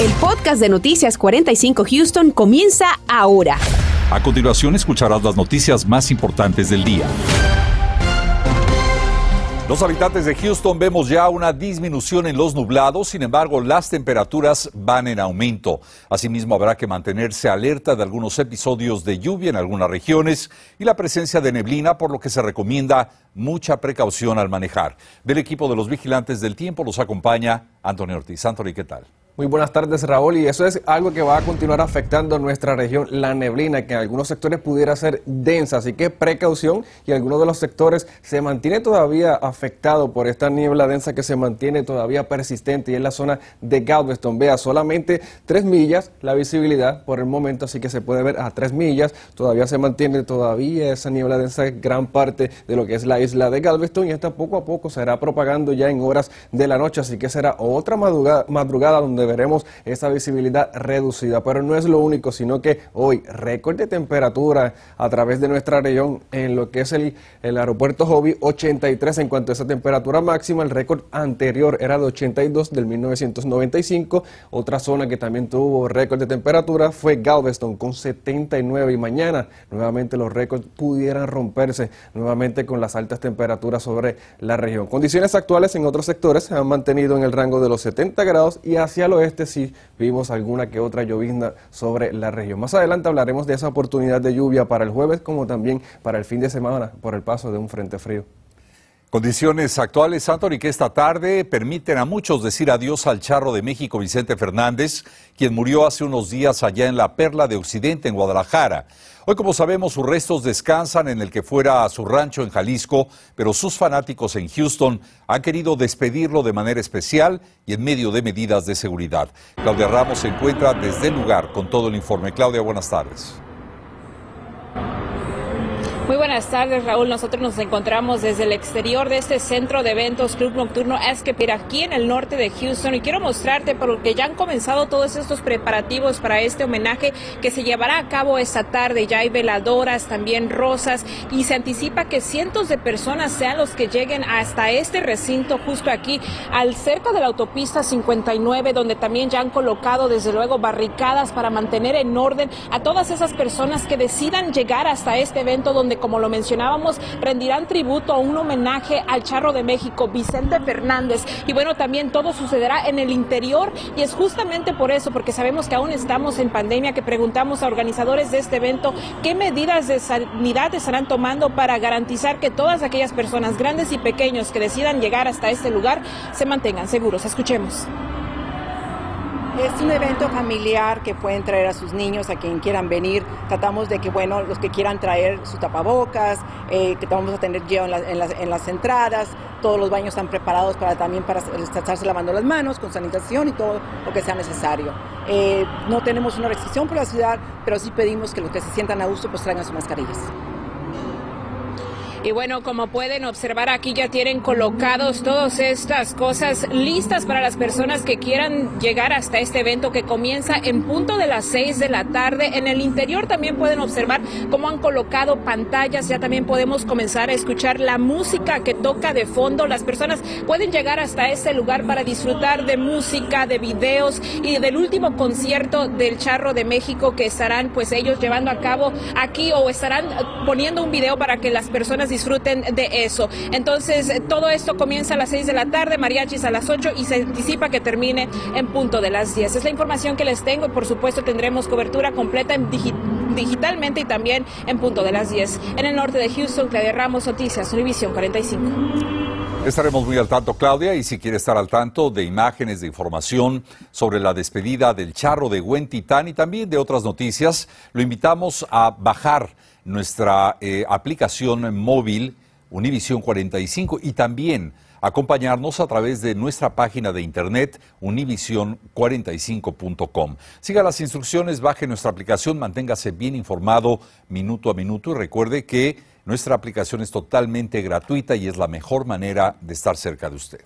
El podcast de Noticias 45 Houston comienza ahora. A continuación escucharás las noticias más importantes del día. Los habitantes de Houston vemos ya una disminución en los nublados, sin embargo las temperaturas van en aumento. Asimismo habrá que mantenerse alerta de algunos episodios de lluvia en algunas regiones y la presencia de neblina, por lo que se recomienda mucha precaución al manejar. Del equipo de los vigilantes del tiempo los acompaña Antonio Ortiz. Antonio, ¿qué tal? Muy buenas tardes, Raúl. Y eso es algo que va a continuar afectando nuestra región, la neblina, que en algunos sectores pudiera ser densa. Así que precaución y algunos de los sectores se mantiene todavía afectado por esta niebla densa que se mantiene todavía persistente y en la zona de Galveston. Vea, solamente tres millas la visibilidad por el momento, así que se puede ver a tres millas. Todavía se mantiene todavía esa niebla densa gran parte de lo que es la isla de Galveston y esta poco a poco se irá propagando ya en horas de la noche. Así que será otra madrugada, madrugada donde veremos esa visibilidad reducida. Pero no es lo único, sino que hoy récord de temperatura a través de nuestra región en lo que es el, el aeropuerto Hobby, 83 en cuanto a esa temperatura máxima. El récord anterior era de 82 del 1995. Otra zona que también tuvo récord de temperatura fue Galveston con 79 y mañana nuevamente los récords pudieran romperse nuevamente con las altas temperaturas sobre la región. Condiciones actuales en otros sectores se han mantenido en el rango de los 70 grados y hacia los oeste sí vimos alguna que otra llovizna sobre la región. Más adelante hablaremos de esa oportunidad de lluvia para el jueves como también para el fin de semana por el paso de un frente frío. Condiciones actuales, Anthony, que esta tarde permiten a muchos decir adiós al charro de México Vicente Fernández, quien murió hace unos días allá en la Perla de Occidente, en Guadalajara. Hoy, como sabemos, sus restos descansan en el que fuera su rancho en Jalisco, pero sus fanáticos en Houston han querido despedirlo de manera especial y en medio de medidas de seguridad. Claudia Ramos se encuentra desde el lugar con todo el informe. Claudia, buenas tardes. Muy buenas tardes, Raúl. Nosotros nos encontramos desde el exterior de este centro de eventos Club Nocturno Esquipir aquí en el norte de Houston y quiero mostrarte porque ya han comenzado todos estos preparativos para este homenaje que se llevará a cabo esta tarde. Ya hay veladoras, también rosas y se anticipa que cientos de personas sean los que lleguen hasta este recinto justo aquí al cerca de la autopista 59 donde también ya han colocado desde luego barricadas para mantener en orden a todas esas personas que decidan llegar hasta este evento donde como lo mencionábamos, rendirán tributo a un homenaje al charro de México, Vicente Fernández. Y bueno, también todo sucederá en el interior y es justamente por eso, porque sabemos que aún estamos en pandemia, que preguntamos a organizadores de este evento qué medidas de sanidad estarán tomando para garantizar que todas aquellas personas, grandes y pequeños, que decidan llegar hasta este lugar, se mantengan seguros. Escuchemos. Es un evento familiar que pueden traer a sus niños, a quien quieran venir. Tratamos de que, bueno, los que quieran traer su tapabocas, eh, que vamos a tener gel en, las entradas, todos los baños están preparados para también para estarse lavando las manos con sanitación y todo lo que sea necesario. Eh, no tenemos una restricción por la ciudad, pero sí pedimos que los que se sientan a gusto pues traigan sus mascarillas. Y bueno, como pueden observar aquí ya tienen colocados todas estas cosas listas para las personas que quieran llegar hasta este evento que comienza en punto de las 6 de la tarde. En el interior también pueden observar cómo han colocado pantallas. Ya también podemos comenzar a escuchar la música que toca de fondo. Las personas pueden llegar hasta este lugar para disfrutar de música, de videos y del último concierto del Charro de México que estarán pues ellos llevando a cabo aquí o estarán poniendo un video para que las personas disfruten de eso. Entonces, todo esto comienza a las 6 de la tarde, mariachis a las 8 y se anticipa que termine en punto de las 10. Es la información que les tengo y por supuesto tendremos cobertura completa en digitalmente y también en punto de las 10. En el norte de Houston, Claudia Ramos, Noticias, Univisión 45. Estaremos muy al tanto, Claudia, y si quiere estar al tanto de imágenes, de información sobre la despedida del charro de Gwen Titán y también de otras noticias, lo invitamos a bajar nuestra eh, aplicación móvil Univision 45 y también acompañarnos a través de nuestra página de internet univision45.com. Siga las instrucciones, baje nuestra aplicación, manténgase bien informado minuto a minuto y recuerde que nuestra aplicación es totalmente gratuita y es la mejor manera de estar cerca de usted.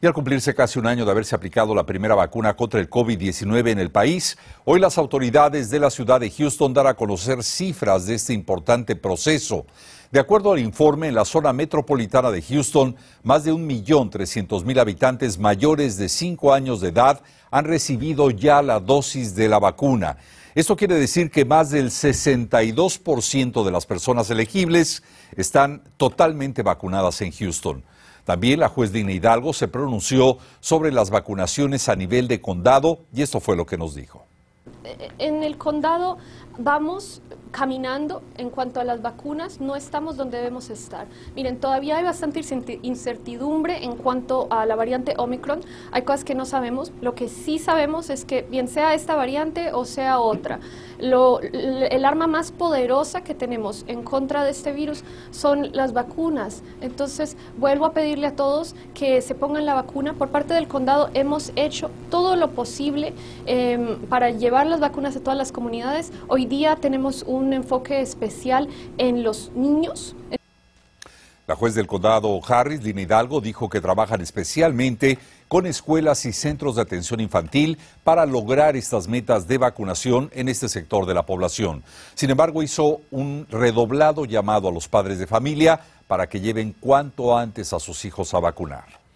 Y al cumplirse casi un año de haberse aplicado la primera vacuna contra el COVID-19 en el país, hoy las autoridades de la ciudad de Houston dan a conocer cifras de este importante proceso. De acuerdo al informe, en la zona metropolitana de Houston, más de 1.300.000 habitantes mayores de 5 años de edad han recibido ya la dosis de la vacuna. Esto quiere decir que más del 62% de las personas elegibles están totalmente vacunadas en Houston. También la juez Dina Hidalgo se pronunció sobre las vacunaciones a nivel de condado y esto fue lo que nos dijo. En el condado vamos caminando en cuanto a las vacunas, no estamos donde debemos estar. Miren, todavía hay bastante incertidumbre en cuanto a la variante Omicron. Hay cosas que no sabemos. Lo que sí sabemos es que bien sea esta variante o sea otra, lo, el arma más poderosa que tenemos en contra de este virus son las vacunas. Entonces, vuelvo a pedirle a todos que se pongan la vacuna. Por parte del condado hemos hecho todo lo posible em, para llevar las vacunas a todas las comunidades. Hoy día tenemos un enfoque especial en los niños. La juez del condado Harris, Lina Hidalgo, dijo que trabajan especialmente con escuelas y centros de atención infantil para lograr estas metas de vacunación en este sector de la población. Sin embargo, hizo un redoblado llamado a los padres de familia para que lleven cuanto antes a sus hijos a vacunar.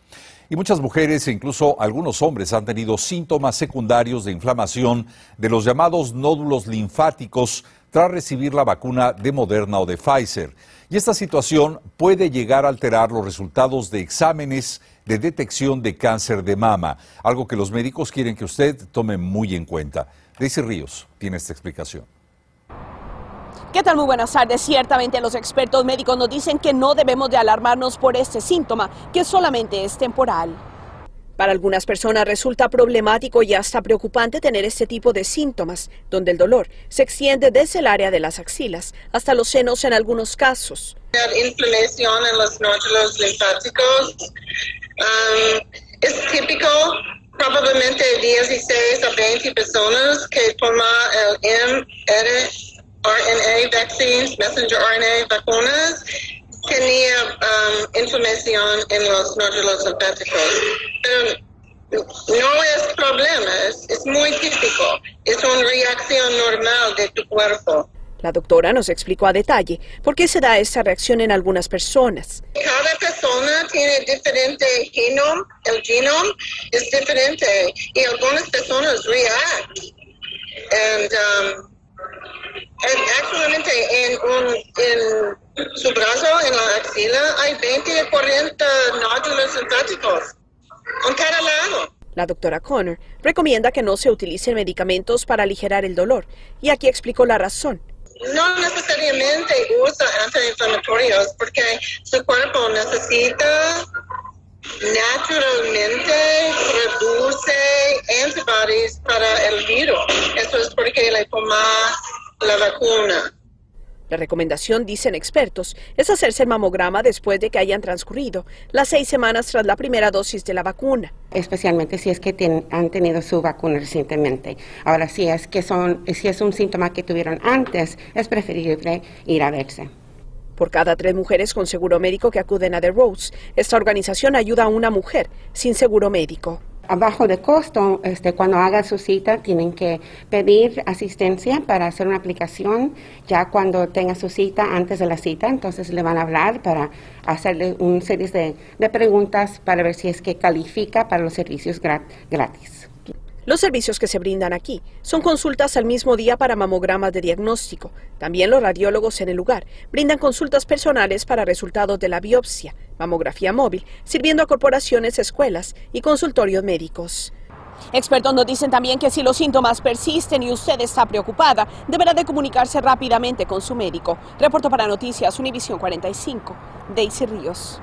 Y muchas mujeres e incluso algunos hombres han tenido síntomas secundarios de inflamación de los llamados nódulos linfáticos tras recibir la vacuna de Moderna o de Pfizer. Y esta situación puede llegar a alterar los resultados de exámenes de detección de cáncer de mama, algo que los médicos quieren que usted tome muy en cuenta. Daisy Ríos tiene esta explicación. ¿Qué tal? Muy buenas tardes. Ciertamente los expertos médicos nos dicen que no debemos de alarmarnos por este síntoma, que solamente es temporal. Para algunas personas resulta problemático y hasta preocupante tener este tipo de síntomas, donde el dolor se extiende desde el área de las axilas hasta los senos en algunos casos. Inflamación en los nódulos linfáticos um, es típico probablemente 16 a 20 personas que toman el mRNA vaccines, messenger RNA vacunas tenía um, inflamación en los nódulos linfáticos. Pero no es problema, es, muy típico, es una reacción normal de tu cuerpo. La doctora nos explicó a detalle por qué se da esta reacción en algunas personas. Cada persona tiene diferente genoma, el genoma es diferente y algunas personas. And, um, actualmente en, un, en su brazo, en la axila, hay 20 a 40 nódulos linfáticos en cada lado. La doctora Connor recomienda que no se utilicen medicamentos para aligerar el dolor y aquí explicó la razón. No necesariamente usa antiinflamatorios porque su cuerpo necesita naturalmente reduce antibodies para el virus. Eso es porque le toma la vacuna. La recomendación, dicen expertos, es hacerse el mamograma después de que hayan transcurrido las seis semanas tras la primera dosis de la vacuna. Especialmente si es que han tenido su vacuna recientemente. Ahora, si es que son, si es un síntoma que tuvieron antes, es preferible ir a verse. Por cada tres mujeres con seguro médico que acuden a The Rose, esta organización ayuda a una mujer sin seguro médico abajo de costo, este, cuando haga su cita, tienen que pedir asistencia para hacer una aplicación. Ya cuando tenga su cita, antes de la cita, entonces le van a hablar para hacerle una serie de, de preguntas para ver si es que califica para los servicios gratis. Los servicios que se brindan aquí son consultas al mismo día para mamogramas de diagnóstico. También los radiólogos en el lugar brindan consultas personales para resultados de la biopsia, mamografía móvil, sirviendo a corporaciones, escuelas y consultorios médicos. Expertos nos dicen también que si los síntomas persisten y usted está preocupada, deberá de comunicarse rápidamente con su médico. Reporto para Noticias Univisión 45, Daisy Ríos.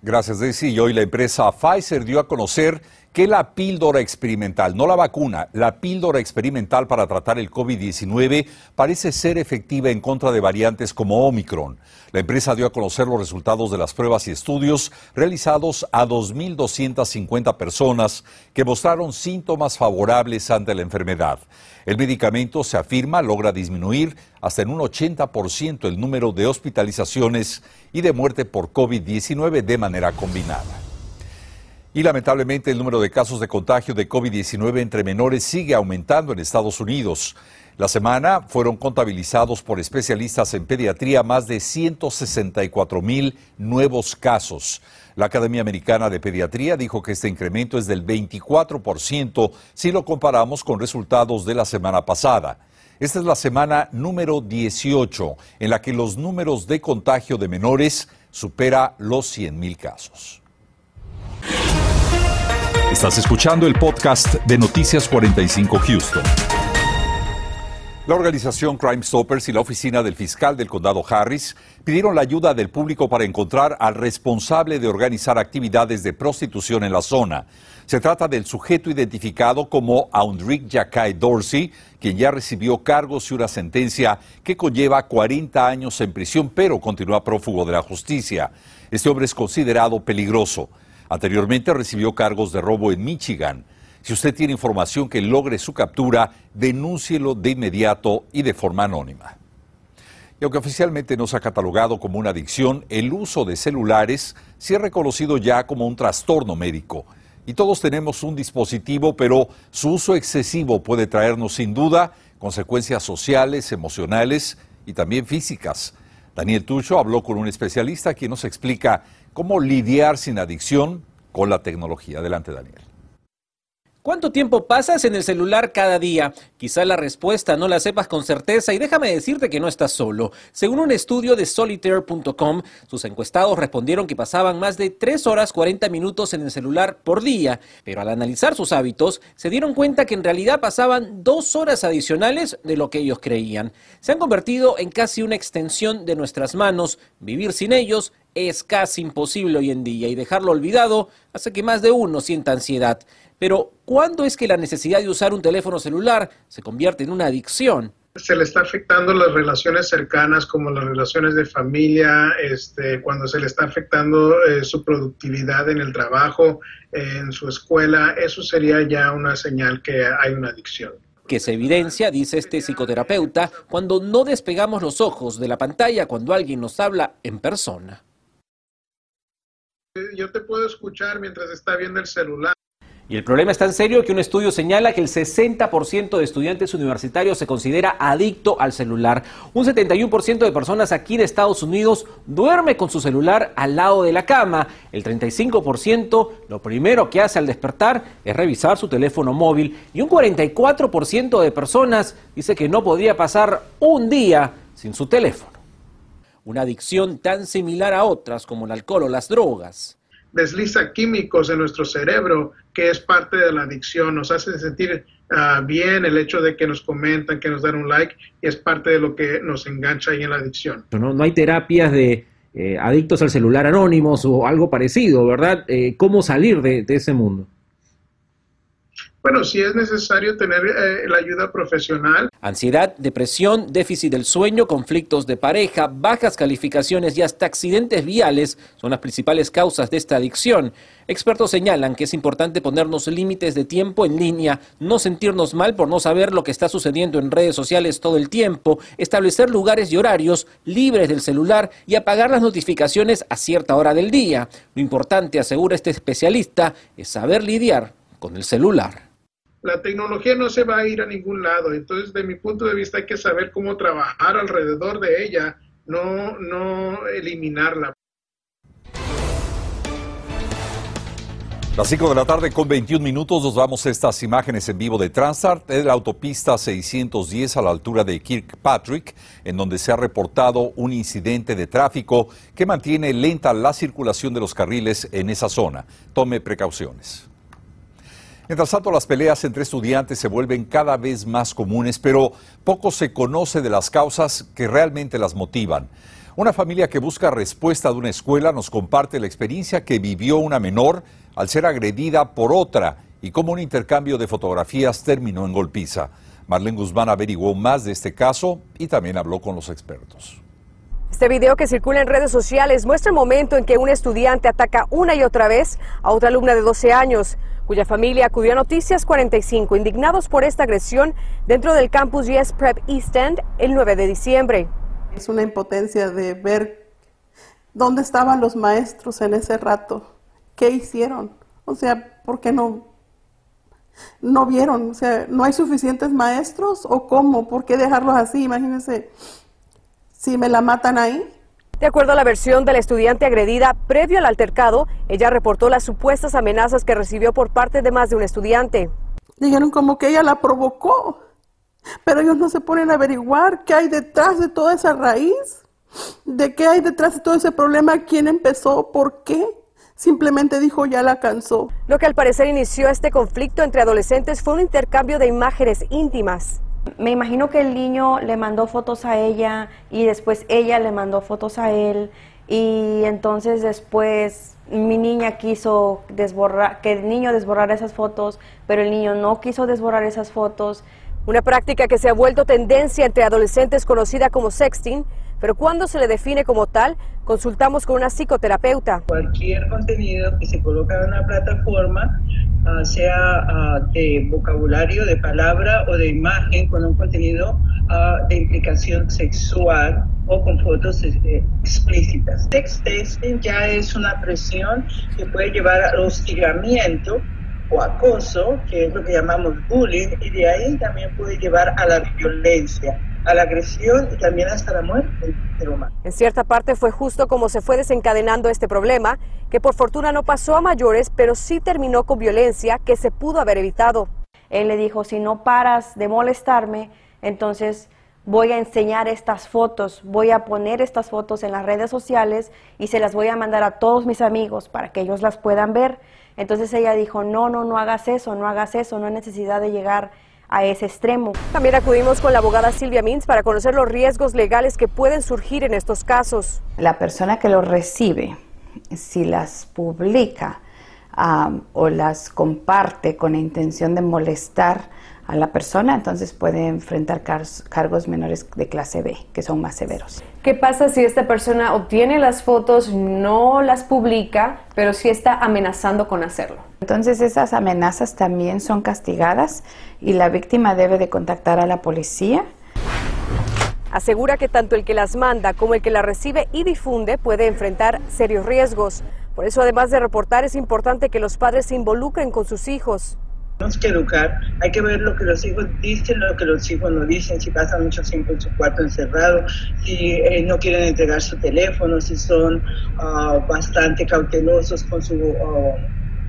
Gracias, Daisy. Y hoy la empresa Pfizer dio a conocer que la píldora experimental, no la vacuna, la píldora experimental para tratar el COVID-19 parece ser efectiva en contra de variantes como Omicron. La empresa dio a conocer los resultados de las pruebas y estudios realizados a 2.250 personas que mostraron síntomas favorables ante la enfermedad. El medicamento, se afirma, logra disminuir hasta en un 80% el número de hospitalizaciones y de muerte por COVID-19 de manera combinada. Y lamentablemente el número de casos de contagio de COVID-19 entre menores sigue aumentando en Estados Unidos. La semana fueron contabilizados por especialistas en pediatría más de 164 mil nuevos casos. La Academia Americana de Pediatría dijo que este incremento es del 24% si lo comparamos con resultados de la semana pasada. Esta es la semana número 18 en la que los números de contagio de menores supera los 100 mil casos. Estás escuchando el podcast de Noticias 45 Houston. La organización Crime Stoppers y la oficina del fiscal del condado Harris pidieron la ayuda del público para encontrar al responsable de organizar actividades de prostitución en la zona. Se trata del sujeto identificado como Aundrick Jackay Dorsey, quien ya recibió cargos y una sentencia que conlleva 40 años en prisión, pero continúa prófugo de la justicia. Este hombre es considerado peligroso. Anteriormente recibió cargos de robo en Michigan. Si usted tiene información que logre su captura, denúncielo de inmediato y de forma anónima. Y aunque oficialmente no se ha catalogado como una adicción, el uso de celulares sí es reconocido ya como un trastorno médico. Y todos tenemos un dispositivo, pero su uso excesivo puede traernos sin duda consecuencias sociales, emocionales y también físicas. Daniel Tucho habló con un especialista quien nos explica cómo lidiar sin adicción con la tecnología. Adelante, Daniel. ¿Cuánto tiempo pasas en el celular cada día? Quizá la respuesta no la sepas con certeza y déjame decirte que no estás solo. Según un estudio de solitaire.com, sus encuestados respondieron que pasaban más de 3 horas 40 minutos en el celular por día, pero al analizar sus hábitos se dieron cuenta que en realidad pasaban 2 horas adicionales de lo que ellos creían. Se han convertido en casi una extensión de nuestras manos. Vivir sin ellos es casi imposible hoy en día y dejarlo olvidado hace que más de uno sienta ansiedad. Pero, ¿cuándo es que la necesidad de usar un teléfono celular se convierte en una adicción? se le está afectando las relaciones cercanas como las relaciones de familia, este, cuando se le está afectando eh, su productividad en el trabajo, en su escuela, eso sería ya una señal que hay una adicción. Que se evidencia, dice este psicoterapeuta, cuando no despegamos los ojos de la pantalla cuando alguien nos habla en persona. Yo te puedo escuchar mientras está viendo el celular. Y el problema es tan serio que un estudio señala que el 60% de estudiantes universitarios se considera adicto al celular. Un 71% de personas aquí de Estados Unidos duerme con su celular al lado de la cama. El 35% lo primero que hace al despertar es revisar su teléfono móvil. Y un 44% de personas dice que no podría pasar un día sin su teléfono. Una adicción tan similar a otras como el alcohol o las drogas desliza químicos en nuestro cerebro que es parte de la adicción, nos hace sentir ah, bien el hecho de que nos comentan, que nos dan un like, y es parte de lo que nos engancha ahí en la adicción. No, no hay terapias de eh, adictos al celular anónimos o algo parecido, ¿verdad? Eh, ¿Cómo salir de ese mundo? Bueno, si es necesario tener eh, la ayuda profesional. Ansiedad, depresión, déficit del sueño, conflictos de pareja, bajas calificaciones y hasta accidentes viales son las principales causas de esta adicción. Expertos señalan que es importante ponernos límites de tiempo en línea, no sentirnos mal por no saber lo que está sucediendo en redes sociales todo el tiempo, establecer lugares y horarios libres del celular y apagar las notificaciones a cierta hora del día. Lo importante, asegura este especialista, es saber lidiar con el celular la tecnología no se va a ir a ningún lado. Entonces, de mi punto de vista, hay que saber cómo trabajar alrededor de ella, no, no eliminarla. Las 5 de la tarde con 21 minutos nos vamos a estas imágenes en vivo de Transart de la autopista 610 a la altura de Kirkpatrick, en donde se ha reportado un incidente de tráfico que mantiene lenta la circulación de los carriles en esa zona. Tome precauciones. Mientras tanto, las peleas entre estudiantes se vuelven cada vez más comunes, pero poco se conoce de las causas que realmente las motivan. Una familia que busca respuesta de una escuela nos comparte la experiencia que vivió una menor al ser agredida por otra y cómo un intercambio de fotografías terminó en golpiza. Marlene Guzmán averiguó más de este caso y también habló con los expertos. Este video que circula en redes sociales muestra el momento en que un estudiante ataca una y otra vez a otra alumna de 12 años cuya familia acudió a Noticias 45, indignados por esta agresión dentro del campus Yes Prep East End el 9 de diciembre. Es una impotencia de ver dónde estaban los maestros en ese rato, qué hicieron, O sea, ¿por qué no, no vieron? O sea, ¿no hay suficientes maestros o cómo? ¿Por qué dejarlos así? Imagínense, si me la matan ahí. De acuerdo a la versión de la estudiante agredida, previo al altercado, ella reportó las supuestas amenazas que recibió por parte de más de un estudiante. Dijeron como que ella la provocó, pero ellos no se ponen a averiguar qué hay detrás de toda esa raíz, de qué hay detrás de todo ese problema, quién empezó, por qué. Simplemente dijo ya la cansó. Lo que al parecer inició este conflicto entre adolescentes fue un intercambio de imágenes íntimas. Me imagino que el niño le mandó fotos a ella y después ella le mandó fotos a él y entonces después mi niña quiso desborrar, que el niño desborrara esas fotos, pero el niño no quiso desborrar esas fotos. Una práctica que se ha vuelto tendencia entre adolescentes conocida como sexting, pero cuando se le define como tal, consultamos con una psicoterapeuta. Cualquier contenido que se coloca en una plataforma, ah, sea ah, de vocabulario, de palabra o de imagen, con un contenido ah, de implicación sexual o con fotos eh, explícitas. Sexting ya es una presión que puede llevar al hostigamiento o acoso, que es lo que llamamos bullying, y de ahí también puede llevar a la violencia a la agresión y también hasta la muerte En cierta parte fue justo como se fue desencadenando este problema, que por fortuna no pasó a mayores, pero sí terminó con violencia que se pudo haber evitado. Él le dijo, si no paras de molestarme, entonces voy a enseñar estas fotos, voy a poner estas fotos en las redes sociales y se las voy a mandar a todos mis amigos para que ellos las puedan ver. Entonces ella dijo, no, no, no hagas eso, no hagas eso, no hay necesidad de llegar a ese extremo. También acudimos con la abogada Silvia Mintz para conocer los riesgos legales que pueden surgir en estos casos. La persona que los recibe, si las publica o las comparte con la intención de molestar a la persona, entonces puede enfrentar cargos menores de clase B, que son más severos. ¿Qué pasa si esta persona obtiene las fotos, no las publica, pero sí está amenazando con hacerlo? Entonces esas amenazas también son castigadas y la víctima debe de contactar a la policía. Asegura que tanto el que las manda como el que las recibe y difunde puede enfrentar serios riesgos. Por eso, además de reportar, es importante que los padres se involucren con sus hijos. Tenemos que educar, hay que ver lo que los hijos dicen, lo que los hijos no dicen, si pasan mucho tiempo en su cuarto encerrado, si eh, no quieren entregar su teléfono, si son ah, bastante cautelosos con su ah,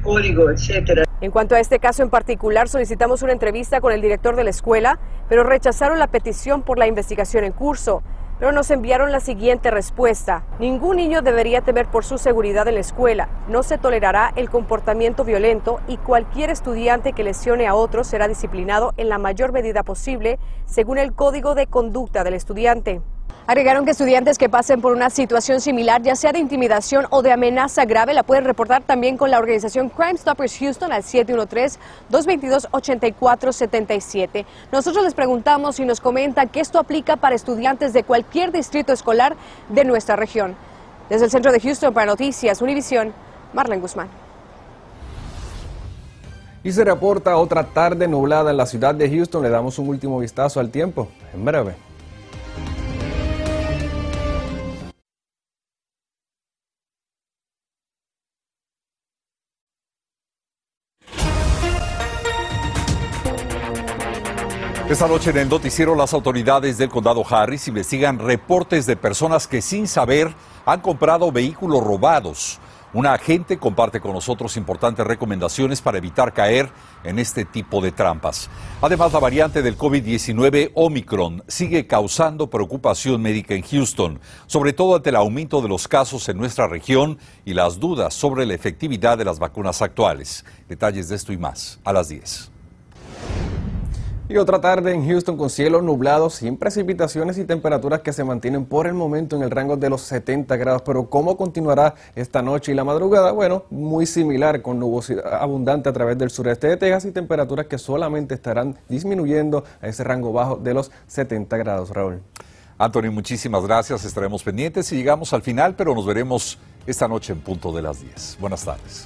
código, etcétera. En cuanto a este caso en particular, solicitamos una entrevista con el director de la escuela, pero rechazaron la petición por la investigación en curso pero nos enviaron la siguiente respuesta. Ningún niño debería temer por su seguridad en la escuela. No se tolerará el comportamiento violento y cualquier estudiante que lesione a otro será disciplinado en la mayor medida posible según el código de conducta del estudiante. Agregaron que estudiantes que pasen por una situación similar, ya sea de intimidación o de amenaza grave, la pueden reportar también con la organización Crime Stoppers Houston al 713-222-8477. Nosotros les preguntamos y nos comentan que esto aplica para estudiantes de cualquier distrito escolar de nuestra región. Desde el centro de Houston para Noticias Univisión, Marlene Guzmán. Y se reporta otra tarde nublada en la ciudad de Houston. Le damos un último vistazo al tiempo en breve. Esta noche en el noticiero las autoridades del condado Harris investigan reportes de personas que sin saber han comprado vehículos robados. Una agente comparte con nosotros importantes recomendaciones para evitar caer en este tipo de trampas. Además, la variante del COVID-19 Omicron sigue causando preocupación médica en Houston, sobre todo ante el aumento de los casos en nuestra región y las dudas sobre la efectividad de las vacunas actuales. Detalles de esto y más a las 10. Y otra tarde en Houston con cielo nublado, sin precipitaciones y temperaturas que se mantienen por el momento en el rango de los 70 grados. Pero ¿cómo continuará esta noche y la madrugada? Bueno, muy similar con nubosidad abundante a través del sureste de Texas y temperaturas que solamente estarán disminuyendo a ese rango bajo de los 70 grados, Raúl. Anthony, muchísimas gracias. Estaremos pendientes y llegamos al final, pero nos veremos esta noche en punto de las 10. Buenas tardes.